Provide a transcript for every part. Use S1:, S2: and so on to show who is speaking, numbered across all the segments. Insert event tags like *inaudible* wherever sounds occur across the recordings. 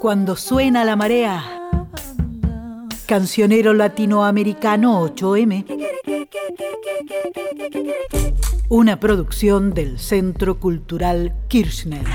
S1: Cuando suena la marea. Cancionero latinoamericano 8M. Una producción del Centro Cultural Kirchner.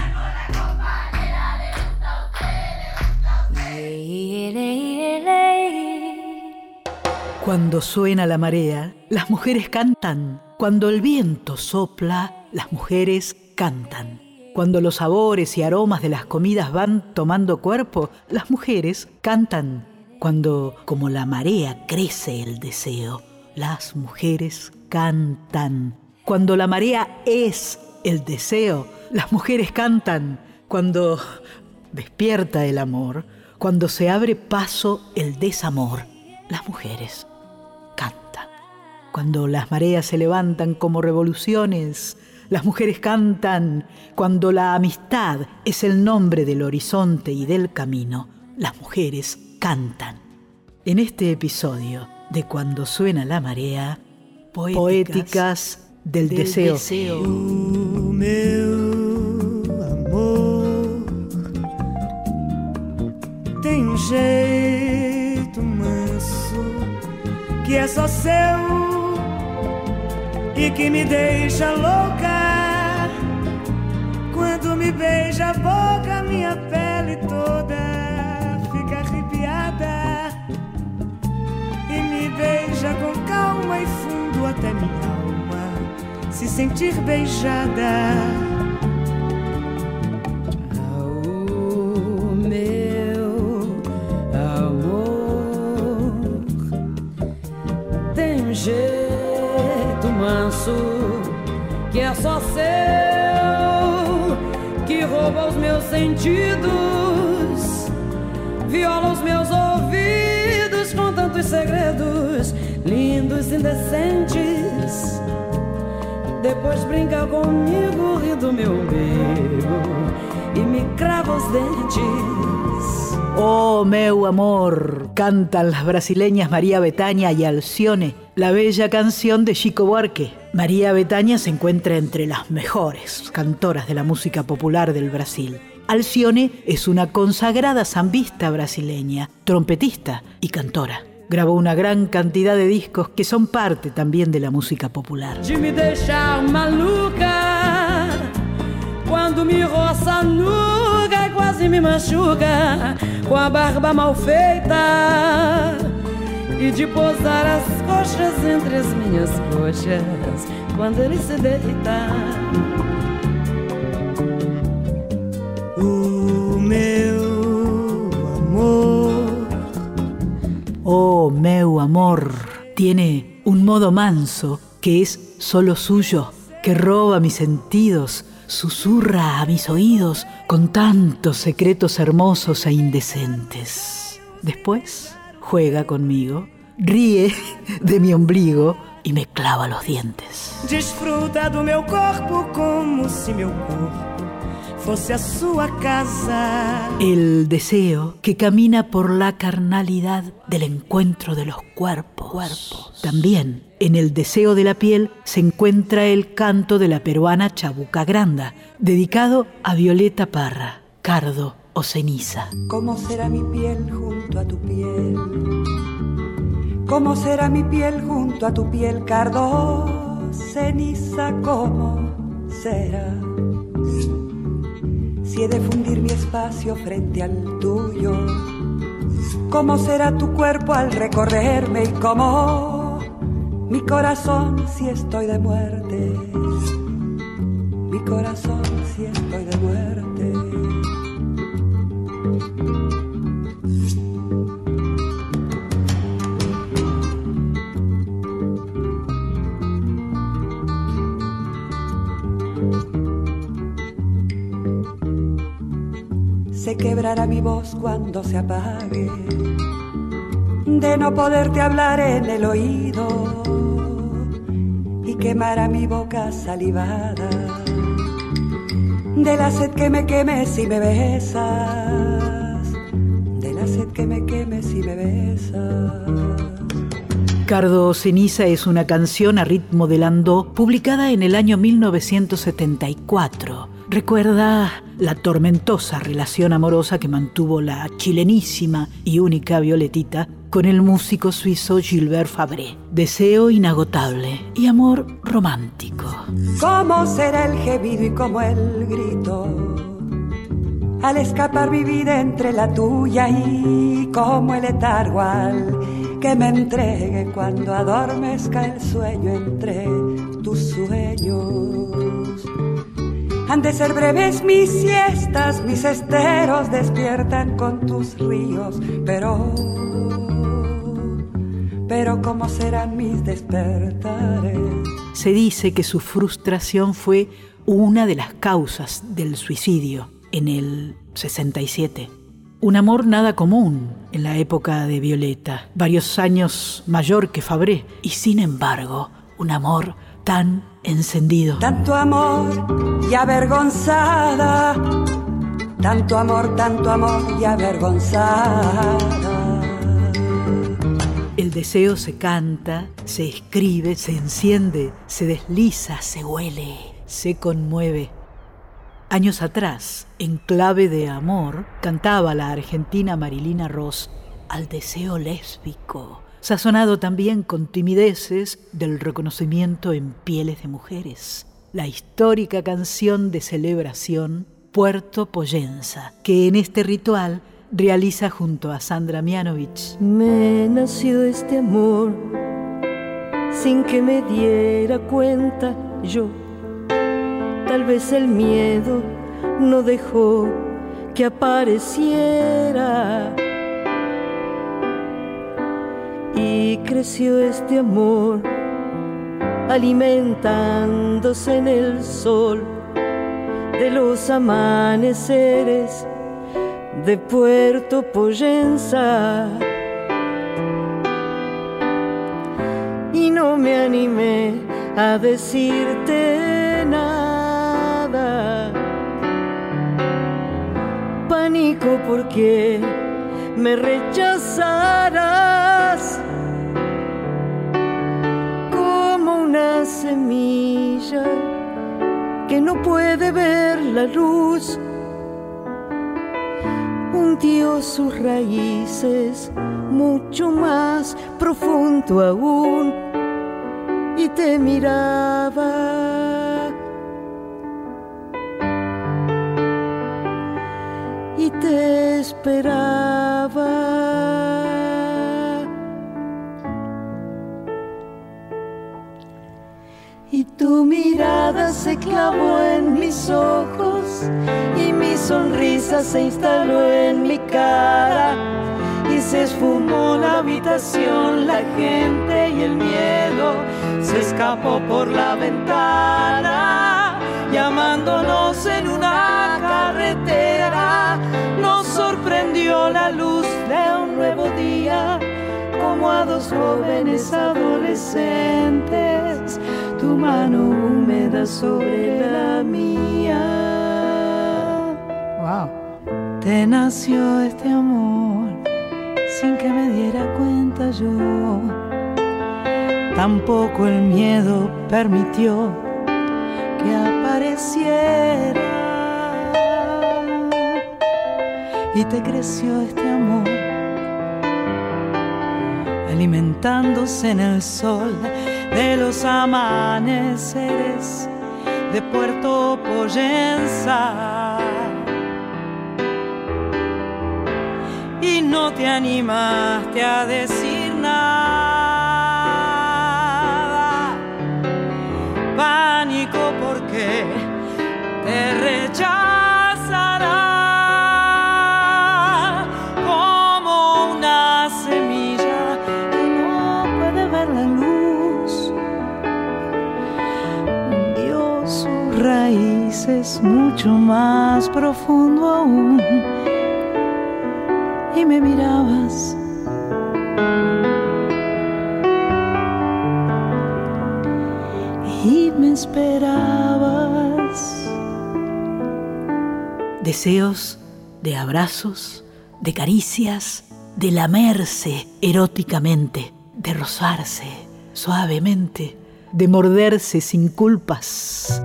S1: Cuando suena la marea, las mujeres cantan. Cuando el viento sopla, las mujeres cantan. Cuando los sabores y aromas de las comidas van tomando cuerpo, las mujeres cantan. Cuando, como la marea, crece el deseo, las mujeres cantan. Cuando la marea es el deseo, las mujeres cantan. Cuando despierta el amor, cuando se abre paso el desamor, las mujeres cantan. Cuando las mareas se levantan como revoluciones, las mujeres cantan. Cuando la amistad es el nombre del horizonte y del camino, las mujeres cantan. En este episodio de Cuando suena la marea, poéticas, del, deseo.
S2: jeito manso que é só seu e que me deixa beija a boca, minha pele toda fica arrepiada e me beija com calma e fundo até minha alma se sentir beijada. que é só seu, rouba os meus sentidos, viola os meus ouvidos com tantos segredos lindos, indecentes. Depois brinca comigo, ri do meu umbigo e me crava os dentes.
S1: Oh, meu amor, cantan las brasileñas María Betania y Alcione la bella canción de Chico Buarque. María Betania se encuentra entre las mejores cantoras de la música popular del Brasil. Alcione es una consagrada zambista brasileña, trompetista y cantora. Grabó una gran cantidad de discos que son parte también de la música popular.
S2: me maluca cuando rosa nuga quase me machuca con a barba mal feita e de posar as coxas entre as minhas coxas quando ele se deita. O meu amor,
S1: oh meu amor, tiene un modo manso que es solo suyo, que roba mis sentidos, susurra a mis oídos con tantos secretos hermosos e indecentes. Después juega conmigo, ríe *laughs* de mi ombligo y me clava los dientes.
S2: Disfruta do meu corpo como si meu corpo fosse a sua casa.
S1: El deseo que camina por la carnalidad del encuentro de los cuerpos. cuerpos. También en el deseo de la piel se encuentra el canto de la peruana Chabuca Granda, dedicado a Violeta Parra, Cardo o ceniza.
S2: ¿Cómo será mi piel junto a tu piel? ¿Cómo será mi piel junto a tu piel, cardo? Ceniza, ¿cómo será? Si he de fundir mi espacio frente al tuyo, ¿cómo será tu cuerpo al recorrerme y cómo mi corazón si estoy de muerte? Mi corazón si estoy de muerte. Se quebrará mi voz cuando se apague, de no poderte hablar en el oído y quemará mi boca salivada, de la sed que me queme si me besas, de la sed que me queme si me besas.
S1: Cardo Ceniza es una canción a ritmo de landó publicada en el año 1974 recuerda la tormentosa relación amorosa que mantuvo la chilenísima y única Violetita con el músico suizo Gilbert Fabré. Deseo inagotable y amor romántico.
S3: ¿Cómo será el gemido y cómo el grito? Al escapar mi vida entre la tuya y como el letargo que me entregue cuando adormezca el sueño entre tus sueños. Han de ser breves mis siestas, mis esteros despiertan con tus ríos, pero pero ¿cómo serán mis despertares?
S1: Se dice que su frustración fue una de las causas del suicidio en el 67. Un amor nada común en la época de Violeta, varios años mayor que Fabré, y sin embargo, un amor tan encendido.
S3: Tanto amor y avergonzada, tanto amor, tanto amor y avergonzada
S1: el deseo se canta, se escribe, se enciende, se desliza, se huele, se conmueve. Años atrás, en clave de amor, cantaba la argentina Marilina Ross al deseo lésbico, sazonado también con timideces del reconocimiento en pieles de mujeres. La histórica canción de celebración Puerto Poyenza, que en este ritual realiza junto a Sandra Mianovich.
S4: Me nació este amor sin que me diera cuenta yo. Tal vez el miedo no dejó que apareciera. Y creció este amor alimentándose en el sol de los amaneceres de Puerto Poyenza. Y no me animé a decirte nada. Pánico porque me rechazarás semilla que no puede ver la luz hundió sus raíces mucho más profundo aún y te miraba y te esperaba. Tu mirada se clavó en mis ojos y mi sonrisa se instaló en mi cara. Y se esfumó la habitación, la gente y el miedo se escapó por la ventana, llamándonos en una carretera. Nos sorprendió la luz de un nuevo día, como a dos jóvenes adolescentes mano húmeda sobre la mía.
S2: Wow. Te nació este amor sin que me diera cuenta yo. Tampoco el miedo permitió que apareciera. Y te creció este amor alimentándose en el sol de los amaneceres de Puerto Poyenza. Y no te animaste a decir mucho más profundo aún y me mirabas. Y me esperabas.
S1: Deseos de abrazos, de caricias, de lamerse eróticamente, de rozarse suavemente, de morderse sin culpas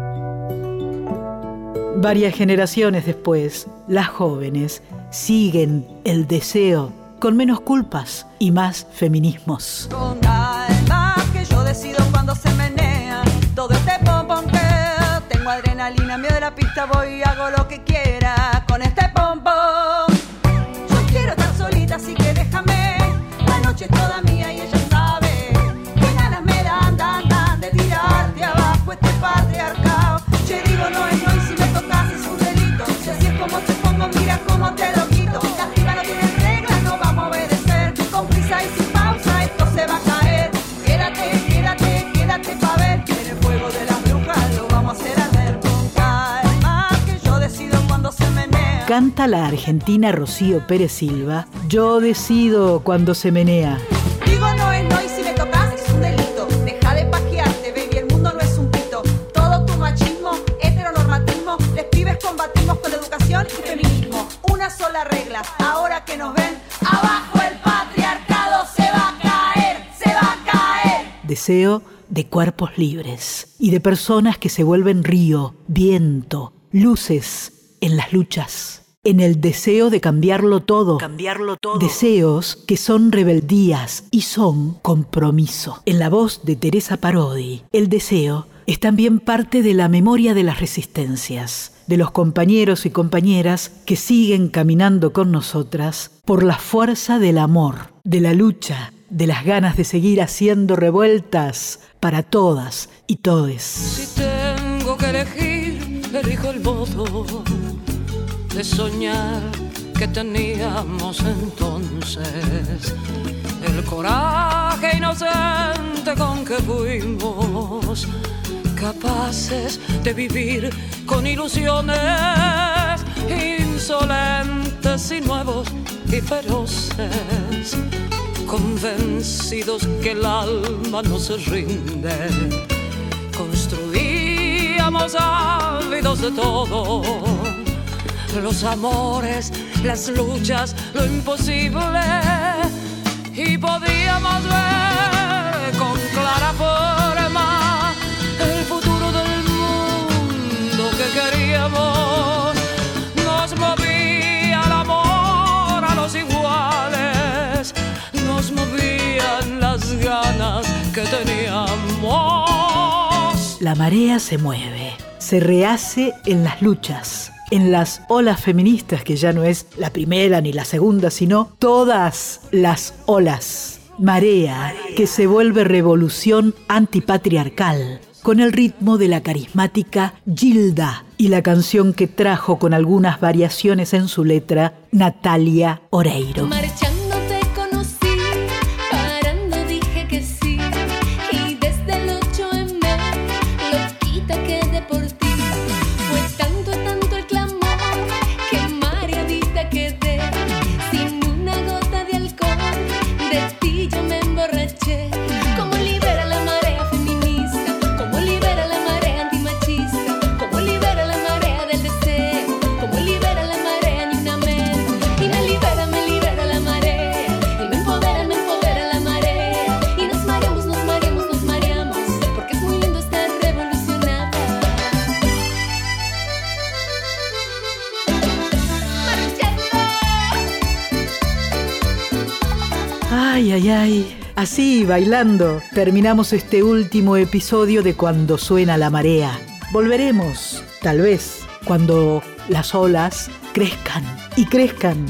S1: Varias generaciones después, las jóvenes siguen el deseo con menos culpas y más feminismos.
S5: Con calma que yo decido cuando se menea todo este pompón tengo adrenalina, miedo de la pista, voy y hago lo que quiera con este pompón. Yo quiero estar solita, así que déjame, la noche toda
S1: Canta la argentina Rocío Pérez Silva, Yo decido cuando se menea.
S5: Digo no es no y si me tocas es un delito. Deja de pajearte, baby, el mundo no es un pito. Todo tu machismo, heteronormatismo, les pibes combatimos con educación y feminismo. Una sola regla, ahora que nos ven, abajo el patriarcado se va a caer, se va a caer.
S1: Deseo de cuerpos libres y de personas que se vuelven río, viento, luces en las luchas. En el deseo de cambiarlo todo. Cambiarlo todo. Deseos que son rebeldías y son compromiso. En la voz de Teresa Parodi, el deseo es también parte de la memoria de las resistencias, de los compañeros y compañeras que siguen caminando con nosotras por la fuerza del amor, de la lucha, de las ganas de seguir haciendo revueltas para todas y todes.
S6: Si tengo que elegir, elijo el modo de soñar que teníamos entonces. El coraje inocente con que fuimos capaces de vivir con ilusiones insolentes y nuevos y feroces. Convencidos que el alma no se rinde, construíamos ávidos de todo los amores, las luchas, lo imposible. Y podíamos ver con clara forma el futuro del mundo que queríamos. Nos movía el amor a los iguales, nos movían las ganas que teníamos.
S1: La marea se mueve, se rehace en las luchas, en las olas feministas, que ya no es la primera ni la segunda, sino todas las olas. Marea que se vuelve revolución antipatriarcal, con el ritmo de la carismática Gilda y la canción que trajo con algunas variaciones en su letra Natalia Oreiro. Así, bailando, terminamos este último episodio de Cuando suena la marea. Volveremos, tal vez, cuando las olas crezcan y crezcan.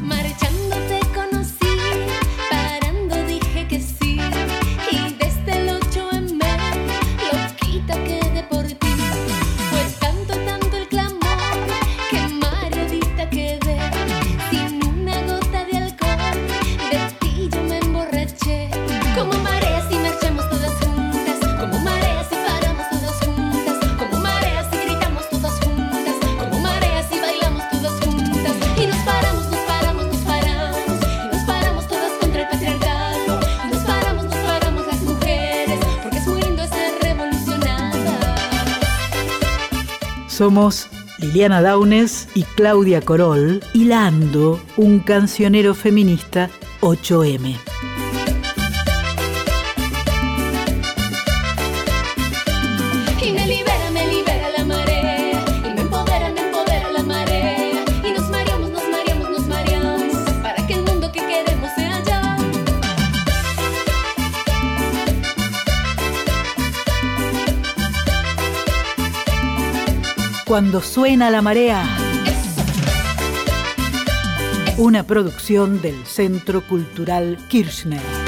S1: Somos Liliana Daunes y Claudia Corol, hilando un cancionero feminista 8M. Cuando suena la marea. Una producción del Centro Cultural Kirchner.